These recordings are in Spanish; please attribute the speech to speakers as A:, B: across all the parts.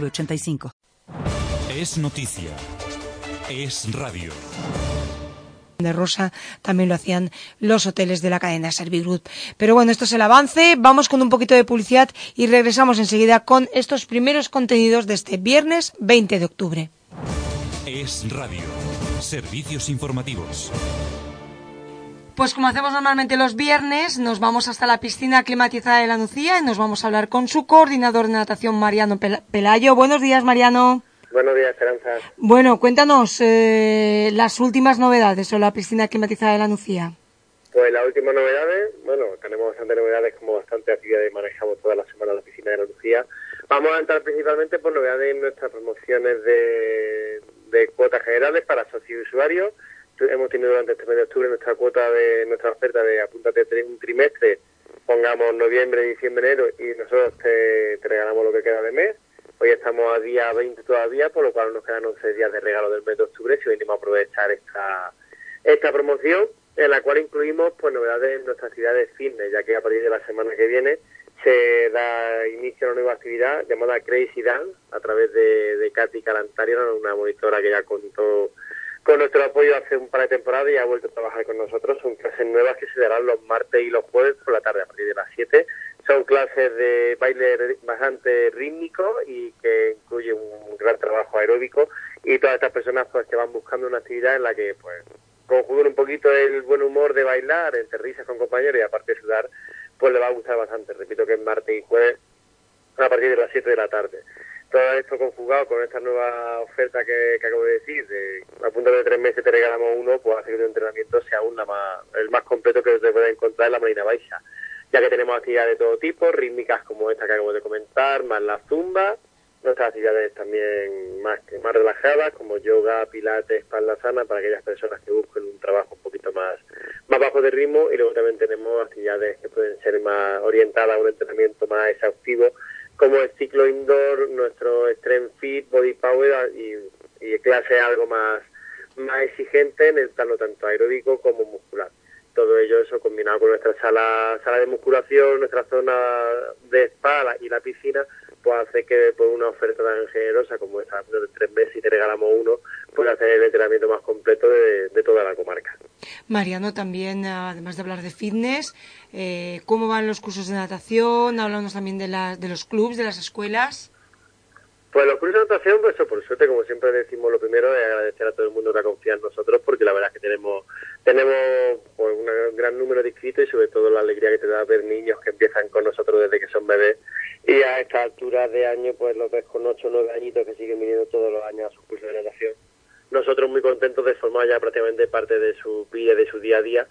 A: 906985.
B: Es noticia. Es radio.
C: de Rosa también lo hacían los hoteles de la cadena Servigroup. Pero bueno, esto es el avance. Vamos con un poquito de publicidad y regresamos enseguida con estos primeros contenidos de este viernes 20 de octubre.
B: Es radio. Servicios informativos.
C: Pues como hacemos normalmente los viernes, nos vamos hasta la piscina climatizada de la Nucía y nos vamos a hablar con su coordinador de natación, Mariano Pelayo. Buenos días, Mariano.
D: Buenos días, Esperanza.
C: Bueno, cuéntanos eh, las últimas novedades sobre la piscina climatizada de la Nucía.
D: Pues las últimas novedades, bueno, tenemos bastantes novedades, como bastante actividades manejamos toda la semana la piscina de la Lucía. Vamos a entrar principalmente por novedades en nuestras promociones de, de cuotas generales para socios y usuarios hemos tenido durante este mes de octubre nuestra cuota de nuestra oferta de apúntate un trimestre, pongamos noviembre, diciembre, enero y nosotros te, regalamos lo que queda de mes. Hoy estamos a día 20 todavía, por lo cual nos quedan 11 días de regalo del mes de octubre si venimos a aprovechar esta, esta promoción en la cual incluimos pues novedades en nuestra actividad de fitness, ya que a partir de la semana que viene se da inicio a una nueva actividad llamada Crazy Dance a través de, de Katy Calantario, una monitora que ya contó con nuestro apoyo hace un par de temporadas y ha vuelto a trabajar con nosotros. Son clases nuevas que se darán los martes y los jueves por la tarde a partir de las 7. Son clases de baile bastante rítmico y que incluye un gran trabajo aeróbico y todas estas personas pues que van buscando una actividad en la que pues conjugar un poquito el buen humor de bailar entre risas con compañeros y aparte de sudar pues le va a gustar bastante. Repito que es martes y jueves a partir de las 7 de la tarde todo esto conjugado con esta nueva oferta que, acabo de decir, de a punto de tres meses te regalamos uno, pues hace que tu entrenamiento sea aún más, el más completo que se puede encontrar en la Marina Baixa, ya que tenemos actividades de todo tipo, rítmicas como esta que acabo de comentar, más la zumba, nuestras actividades también más, más relajadas, como yoga, pilates, espalda sana, para aquellas personas que busquen un trabajo un poquito más, más bajo de ritmo, y luego también tenemos actividades que pueden ser más orientadas a un entrenamiento más exhaustivo, como ciclo indoor, nuestro Strength Fit, Body Power y, y clase algo más, más exigente en el plano tanto aeróbico como muscular. Todo ello eso combinado con nuestra sala, sala de musculación, nuestra zona de spa y la piscina, pues hace que por una oferta tan generosa como esta de tres meses y te regalamos uno, pues hacer el entrenamiento más completo de, de toda la comarca.
C: Mariano, también, además de hablar de fitness, eh, ¿cómo van los cursos de natación? Hablamos también de, la, de los clubs, de las escuelas.
D: Pues los cursos de natación, pues por suerte, como siempre decimos, lo primero es agradecer a todo el mundo que ha confiado en nosotros, porque la verdad es que tenemos tenemos pues, un gran número de inscritos y sobre todo la alegría que te da ver niños que empiezan con nosotros desde que son bebés y a esta altura de año, pues los ves con 8 o 9 añitos que siguen viniendo todos los años a sus cursos de natación. Nosotros muy contentos de formar ya prácticamente parte de su vida, de su día a día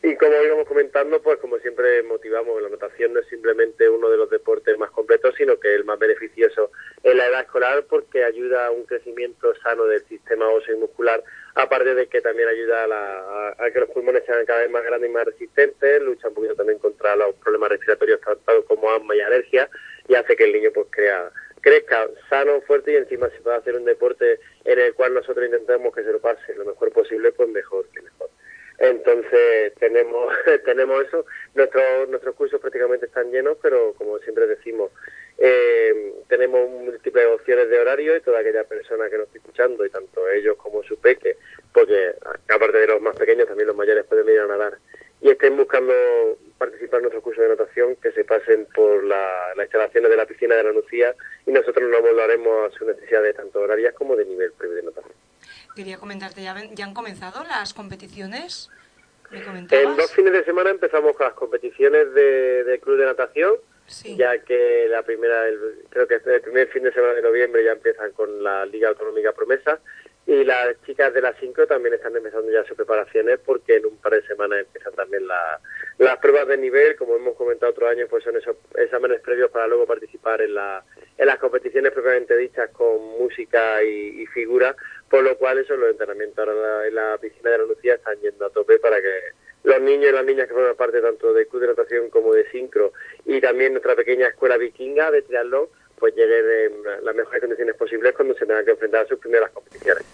D: y como íbamos comentando, pues como siempre motivamos, la natación no es simplemente uno de los deportes más completos, sino que el más beneficioso en la edad escolar porque ayuda a un crecimiento sano del sistema óseo y muscular, aparte de que también ayuda a, que los pulmones sean cada vez más grandes y más resistentes, lucha un poquito también contra los problemas respiratorios tanto como asma y alergia y hace que el niño pues crea crezca sano, fuerte y encima si puede hacer un deporte en el cual nosotros intentamos que se lo pase lo mejor posible, pues mejor que mejor. Entonces tenemos tenemos eso. Nuestros nuestros cursos prácticamente están llenos, pero como siempre decimos, eh, tenemos múltiples opciones de horario y toda aquella persona que nos esté escuchando, y tanto ellos como su peque, porque aparte de los más pequeños, también los mayores pueden venir a nadar, y estén buscando participar en nuestro curso de natación, que se pasen por la, las instalaciones de la piscina de la Lucía y nosotros nos volveremos a sus necesidades tanto horarias como de nivel previo de natación.
C: Quería comentarte, ¿ya, ya han comenzado las competiciones?
D: en dos fines de semana empezamos con las competiciones de, club de natación. ya que la primera, creo que el primer fin de semana de noviembre ya empiezan con la Liga Autonómica Promesa y las chicas de las 5 también están empezando ya sus preparaciones porque en un par de semanas empiezan también las pruebas de nivel, como hemos comentado otro año, pues son esos exámenes previos para luego participar en, la, en las competiciones propiamente dichas con música y, figura, por lo cual eso los entrenamientos ahora en la, piscina de la Lucía están yendo a tope para que los niños y las niñas que forman parte tanto de club de natación como de sincro y también nuestra pequeña escuela vikinga de triatlón pues lleguen en las mejores condiciones posibles cuando se tengan que enfrentar a sus primeras competiciones.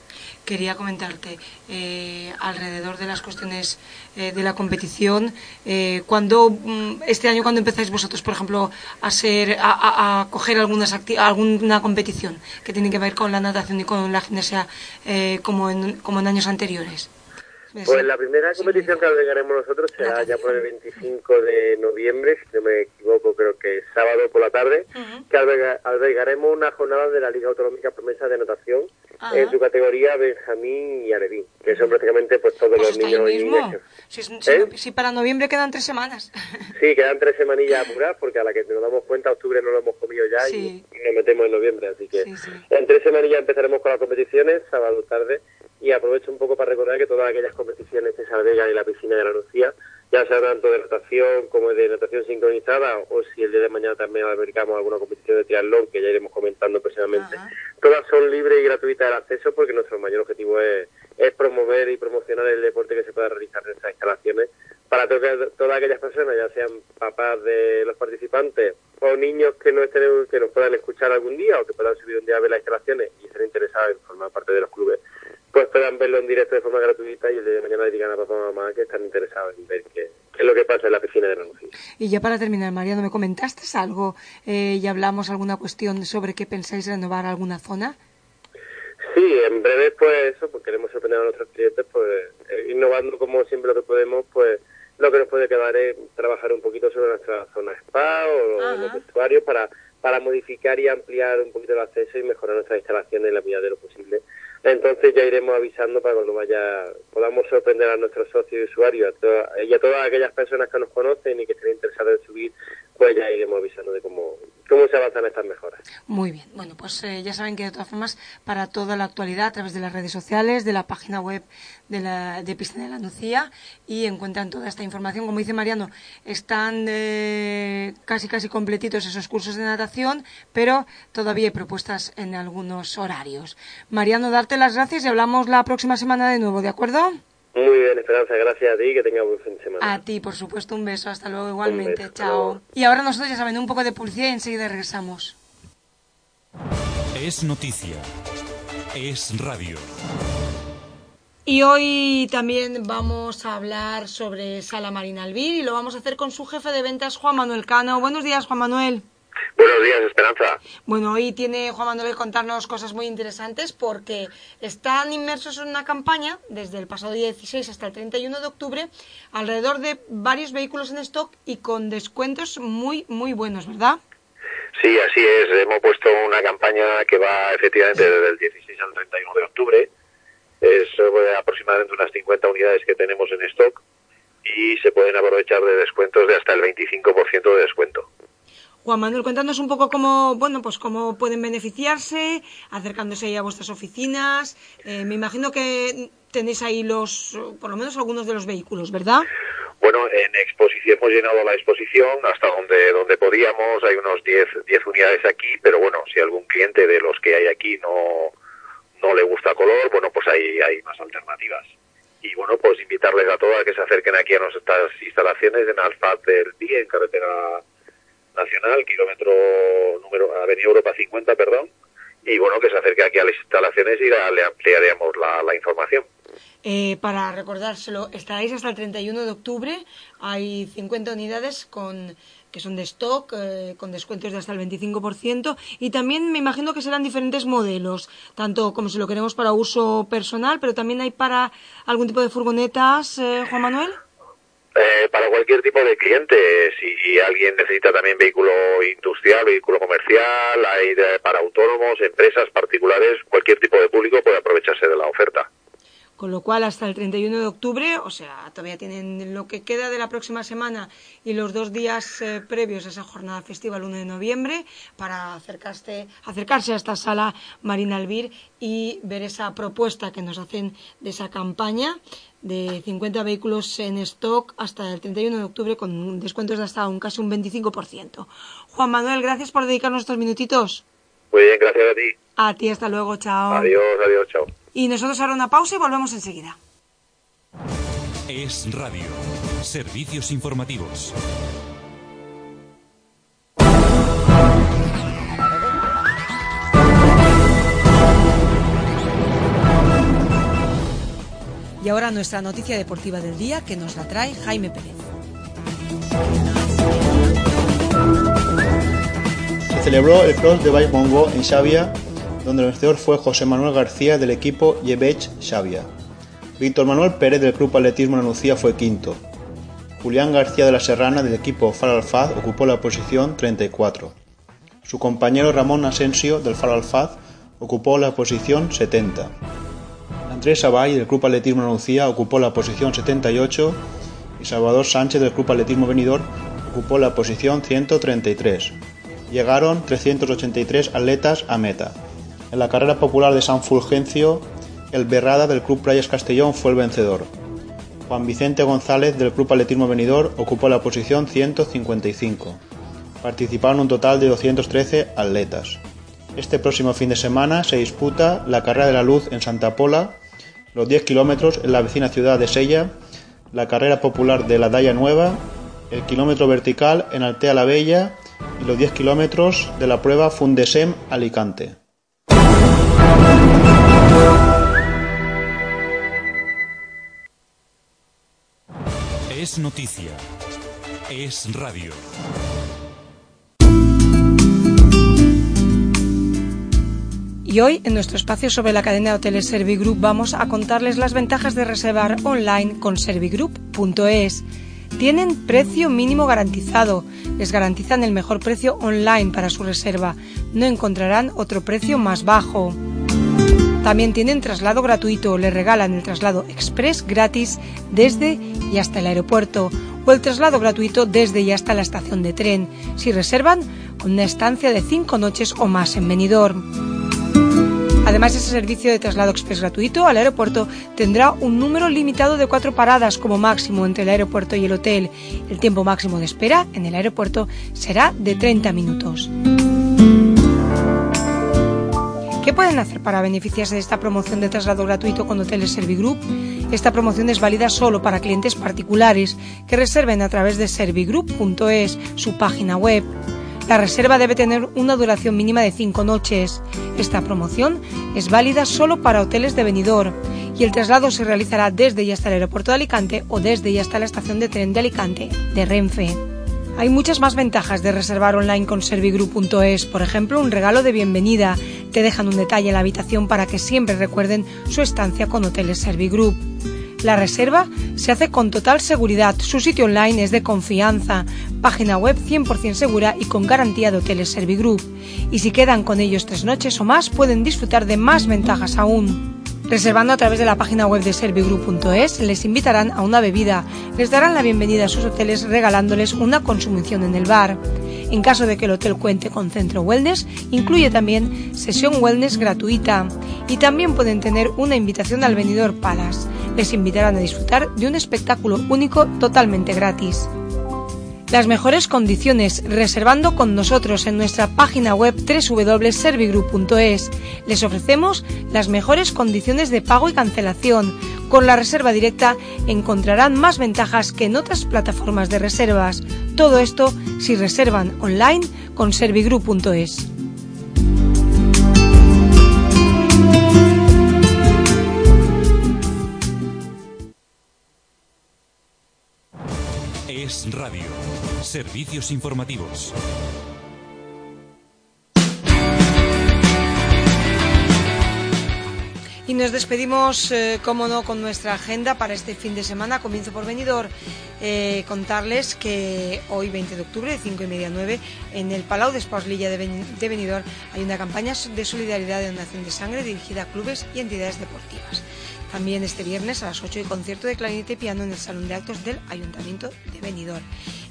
C: Quería comentarte, eh, alrededor de las cuestiones eh, de la competición, eh, cuando mm, este año cuando empezáis vosotros, por ejemplo, a ser a, coger algunas alguna competición que tiene que ver con la natación y con la gimnasia eh, como en, como en años anteriores.
D: Pues la primera competición que albergaremos nosotros será ya por el 25 de noviembre, si no me equivoco, creo que sábado por la tarde, que albergaremos una jornada de la Liga Autonómica Promesa de Natación en su categoría Benjamín y Alevín, que son prácticamente pues todos pues los niños y niñas.
C: ¿Eh? Si, para noviembre quedan tres semanas.
D: Sí, quedan tres semanillas apurar, porque a la que nos damos cuenta, octubre no lo hemos comido ya y, nos metemos en noviembre, así que en tres semanillas empezaremos con las competiciones, sábado tarde, y aprovecho un poco para recordar que todas aquellas competiciones que se albergan en la piscina de la Lucía, ya sea tanto de natación como de natación sincronizada, o si el día de mañana también albergamos alguna competición de triatlón, que ya iremos comentando próximamente, todas son libres y gratuitas de acceso porque nuestro mayor objetivo es, es promover y promocionar el deporte que se pueda realizar en estas instalaciones. Para todas aquellas personas, ya sean papás de los participantes o niños que no estén, que nos puedan escuchar algún día o que puedan subir un día a ver las instalaciones y estén interesados en formar parte de los clubes pues puedan verlo en directo de forma gratuita y el día de mañana digan a papá o mamá que están interesados en ver qué, es lo que pasa en la piscina de Lucía.
C: Y ya para terminar, Mariano, ¿me comentaste algo eh, y hablamos alguna cuestión sobre qué pensáis renovar alguna zona?
D: Sí, en breve pues eso, pues queremos sorprender a nuestros clientes, pues eh, innovando como siempre lo que podemos, pues lo que nos puede quedar es trabajar un poquito sobre nuestra zona spa o los vestuarios para, para modificar y ampliar un poquito el acceso y mejorar nuestras instalaciones en la medida de lo posible entonces ya iremos avisando para cuando vaya, podamos sorprender a nuestros socios y usuarios y a todas aquellas personas que nos conocen y que estén interesadas en subir, pues ya iremos avisando de cómo, cómo se avanzan estas mejoras.
C: Muy bien. Bueno, pues eh, ya saben que de todas formas, para toda la actualidad, a través de las redes sociales, de la página web de, la, de Piscina de la Nucía, y encuentran toda esta información. Como dice Mariano, están eh, casi casi completitos esos cursos de natación, pero todavía hay propuestas en algunos horarios. Mariano, darte las gracias y hablamos la próxima semana de nuevo, ¿de acuerdo?
D: Muy bien, Esperanza, gracias a ti, que tenga buen fin de semana.
C: A ti, por supuesto, un beso, hasta luego igualmente, chao. Y ahora nosotros ya saben un poco de publicidad y enseguida regresamos.
B: Es noticia, es radio.
C: Y hoy también vamos a hablar sobre Sala Marina Albir y lo vamos a hacer con su jefe de ventas, Juan Manuel Cano. Buenos días, Juan Manuel.
D: Buenos días, Esperanza.
C: Bueno, hoy tiene Juan Manuel que contarnos cosas muy interesantes porque están inmersos en una campaña desde el pasado 16 hasta el 31 de octubre alrededor de varios vehículos en stock y con descuentos muy, muy buenos, ¿verdad?
E: Sí, así es. Hemos puesto una campaña que va efectivamente desde el 16 al 31 de octubre. Es eh, aproximadamente unas 50 unidades que tenemos en stock y se pueden aprovechar de descuentos de hasta el 25% de descuento.
C: Juan Manuel, cuéntanos un poco cómo, bueno, pues cómo pueden beneficiarse, acercándose ahí a vuestras oficinas. Eh, me imagino que tenéis ahí los, por lo menos algunos de los vehículos, ¿verdad?
E: Bueno, en exposición hemos llenado la exposición hasta donde donde podíamos. Hay unos 10 diez unidades aquí, pero bueno, si algún cliente de los que hay aquí no no le gusta color, bueno, pues hay hay más alternativas. Y bueno, pues invitarles a todos a que se acerquen aquí a nuestras instalaciones en Alfa del Día, en carretera Nacional, kilómetro número, Avenida Europa 50, perdón, y bueno, que se acerque aquí a las instalaciones y le ampliaremos la, información.
C: Eh, para recordárselo, estaréis hasta el 31 de octubre, hay 50 unidades con que son de stock, eh, con descuentos de hasta el 25%, y también me imagino que serán diferentes modelos, tanto como si lo queremos para uso personal, pero también hay para algún tipo de furgonetas, eh, Juan Manuel.
E: Eh, para cualquier tipo de cliente, si alguien necesita también vehículo industrial, vehículo comercial, hay para autónomos, empresas particulares, cualquier tipo de público puede aprovecharse de la oferta.
C: Con lo cual hasta el 31 de octubre, o sea, todavía tienen lo que queda de la próxima semana y los dos días eh, previos a esa jornada festiva, el 1 de noviembre, para acercarse, acercarse a esta sala Marina Albir y ver esa propuesta que nos hacen de esa campaña de 50 vehículos en stock hasta el 31 de octubre con descuentos de hasta un casi un 25%. Juan Manuel, gracias por dedicarnos estos minutitos.
E: Muy bien, gracias a ti.
C: A ti, hasta luego, chao.
E: Adiós, adiós, chao.
C: Y nosotros ahora una pausa y volvemos enseguida.
B: Es Radio. Servicios informativos.
C: Y ahora nuestra noticia deportiva del día que nos la trae Jaime Pérez.
F: Se celebró el Cross de Baix Mongo en Xavia, donde el vencedor fue José Manuel García del equipo Yebech Xavia. Víctor Manuel Pérez del Club Atletismo Anuncia fue quinto. Julián García de la Serrana del equipo Far Alfaz ocupó la posición 34. Su compañero Ramón Asensio del Far Alfaz ocupó la posición 70. Andrés Sabay del Club Atletismo Anuncia ocupó la posición 78 y Salvador Sánchez del Club Atletismo Venidor ocupó la posición 133. Llegaron 383 atletas a meta. En la carrera popular de San Fulgencio, el Berrada del Club Playas Castellón fue el vencedor. Juan Vicente González del Club Atletismo Venidor ocupó la posición 155. Participaron un total de 213 atletas. Este próximo fin de semana se disputa la Carrera de la Luz en Santa Pola, los 10 kilómetros en la vecina ciudad de Sella, la carrera popular de la Daya Nueva, el kilómetro vertical en Altea la Bella y los 10 kilómetros de la prueba Fundesem Alicante.
B: Es noticia. Es radio.
C: Y hoy, en nuestro espacio sobre la cadena de hoteles Servigroup, vamos a contarles las ventajas de reservar online con servigroup.es. Tienen precio mínimo garantizado. Les garantizan el mejor precio online para su reserva. No encontrarán otro precio más bajo. También tienen traslado gratuito. Les regalan el traslado express gratis desde y hasta el aeropuerto o el traslado gratuito desde y hasta la estación de tren si reservan con una estancia de cinco noches o más en Benidorm. Además, ese servicio de traslado express gratuito al aeropuerto tendrá un número limitado de cuatro paradas como máximo entre el aeropuerto y el hotel. El tiempo máximo de espera en el aeropuerto será de 30 minutos. Pueden hacer para beneficiarse de esta promoción de traslado gratuito con Hoteles Servigroup? Esta promoción es válida solo para clientes particulares que reserven a través de servigroup.es, su página web. La reserva debe tener una duración mínima de cinco noches. Esta promoción es válida solo para hoteles de venidor y el traslado se realizará desde y hasta el aeropuerto de Alicante o desde y hasta la estación de tren de Alicante de Renfe. Hay muchas más ventajas de reservar online con servigroup.es, por ejemplo, un regalo de bienvenida. Te dejan un detalle en la habitación para que siempre recuerden su estancia con Hoteles Servigroup. La reserva se hace con total seguridad. Su sitio online es de confianza, página web 100% segura y con garantía de Hoteles Servigroup. Y si quedan con ellos tres noches o más, pueden disfrutar de más ventajas aún. Reservando a través de la página web de servigroup.es, les invitarán a una bebida, les darán la bienvenida a sus hoteles regalándoles una consumición en el bar. En caso de que el hotel cuente con centro wellness, incluye también sesión wellness gratuita y también pueden tener una invitación al venidor Palace. Les invitarán a disfrutar de un espectáculo único totalmente gratis. Las mejores condiciones reservando con nosotros en nuestra página web www.servigroup.es. Les ofrecemos las mejores condiciones de pago y cancelación. Con la reserva directa encontrarán más ventajas que en otras plataformas de reservas. Todo esto si reservan online con servigroup.es.
B: Es radio. Servicios informativos.
C: Y nos despedimos, eh, no, con nuestra agenda para este fin de semana. Comienzo por venidor. Eh, contarles que hoy, 20 de octubre, de 5 y media a 9, en el Palau de Lilla de, de Benidorm hay una campaña de solidaridad de donación de sangre dirigida a clubes y entidades deportivas. También este viernes a las 8 hay concierto de clarinete y piano en el Salón de Actos del Ayuntamiento de Benidorm.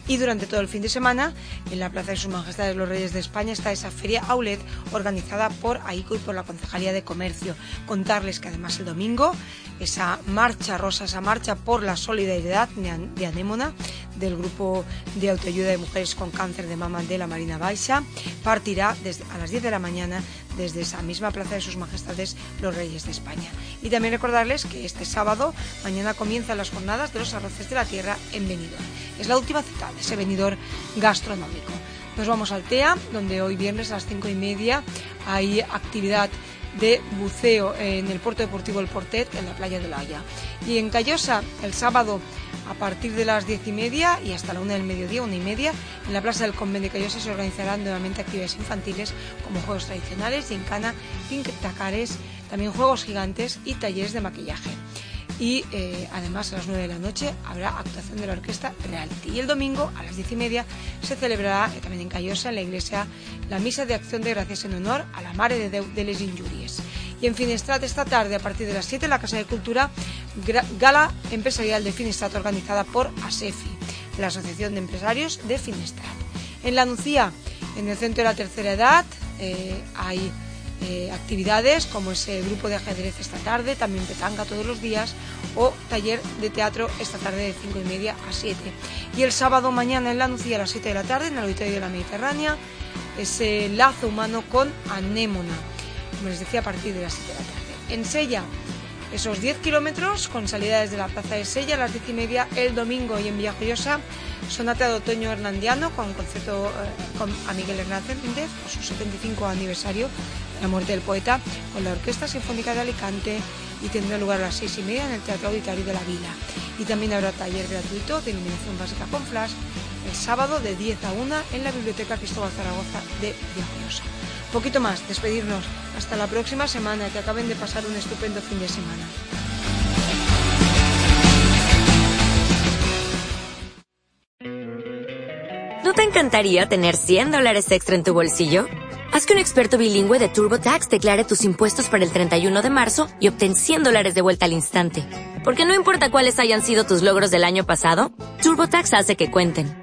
C: Y durante todo el fin de semana, en la Plaza de Sus Majestades los Reyes de España está esa feria Aulet organizada por AICO y por la Concejalía de Comercio. Contarles que además el domingo, esa marcha rosa, esa marcha por la solidaridad de Anémona, del grupo de autoayuda de mujeres con cáncer de mama de la Marina Baixa, partirá desde, a las 10 de la mañana desde esa misma Plaza de Sus Majestades los Reyes de España. Y también recordarles que este sábado, mañana comienzan las jornadas de los arroces de la tierra en Benidorm. Es la última cita de ese venidor gastronómico. Nos vamos al TEA, donde hoy viernes a las cinco y media hay actividad de buceo en el puerto deportivo El Portet, en la playa de La Haya. Y en Callosa, el sábado, a partir de las diez y media y hasta la una del mediodía, una y media, en la plaza del Convento de Callosa se organizarán nuevamente actividades infantiles como juegos tradicionales, gincana, tacares, también juegos gigantes y talleres de maquillaje y eh, además a las 9 de la noche habrá actuación de la Orquesta Reality. Y el domingo a las 10 y media se celebrará eh, también en Callosa, en la iglesia, la misa de acción de gracias en honor a la Mare de de les Injuries. Y en Finestrat esta tarde, a partir de las 7, en la Casa de Cultura, gala empresarial de Finestrat organizada por ASEFI, la Asociación de Empresarios de Finestrat. En La Nucía, en el Centro de la Tercera Edad, eh, hay eh, actividades como ese grupo de ajedrez esta tarde, también petanga todos los días o taller de teatro esta tarde de 5 y media a 7. Y el sábado mañana en la Nucía a las 7 de la tarde en el Auditorio de la Mediterránea ese lazo humano con anémona, como les decía a partir de las 7 de la tarde. En Sella, esos 10 kilómetros con salida desde la Plaza de Sella a las 10 y media el domingo y en Villajoyosa sonata de otoño hernandiano con concierto eh, con, a Miguel Hernández por su 75 aniversario la muerte del poeta con la Orquesta Sinfónica de Alicante y tendrá lugar a las seis y media en el Teatro Auditorio de la Vila. Y también habrá taller gratuito de iluminación básica con flash el sábado de 10 a 1 en la Biblioteca Cristóbal Zaragoza de Villajoyosa. Poquito más, despedirnos. Hasta la próxima semana, que acaben de pasar un estupendo fin de semana.
G: ¿No te encantaría tener 100 dólares extra en tu bolsillo? Haz que un experto bilingüe de TurboTax declare tus impuestos para el 31 de marzo y obtén 100 dólares de vuelta al instante. Porque no importa cuáles hayan sido tus logros del año pasado, TurboTax hace que cuenten.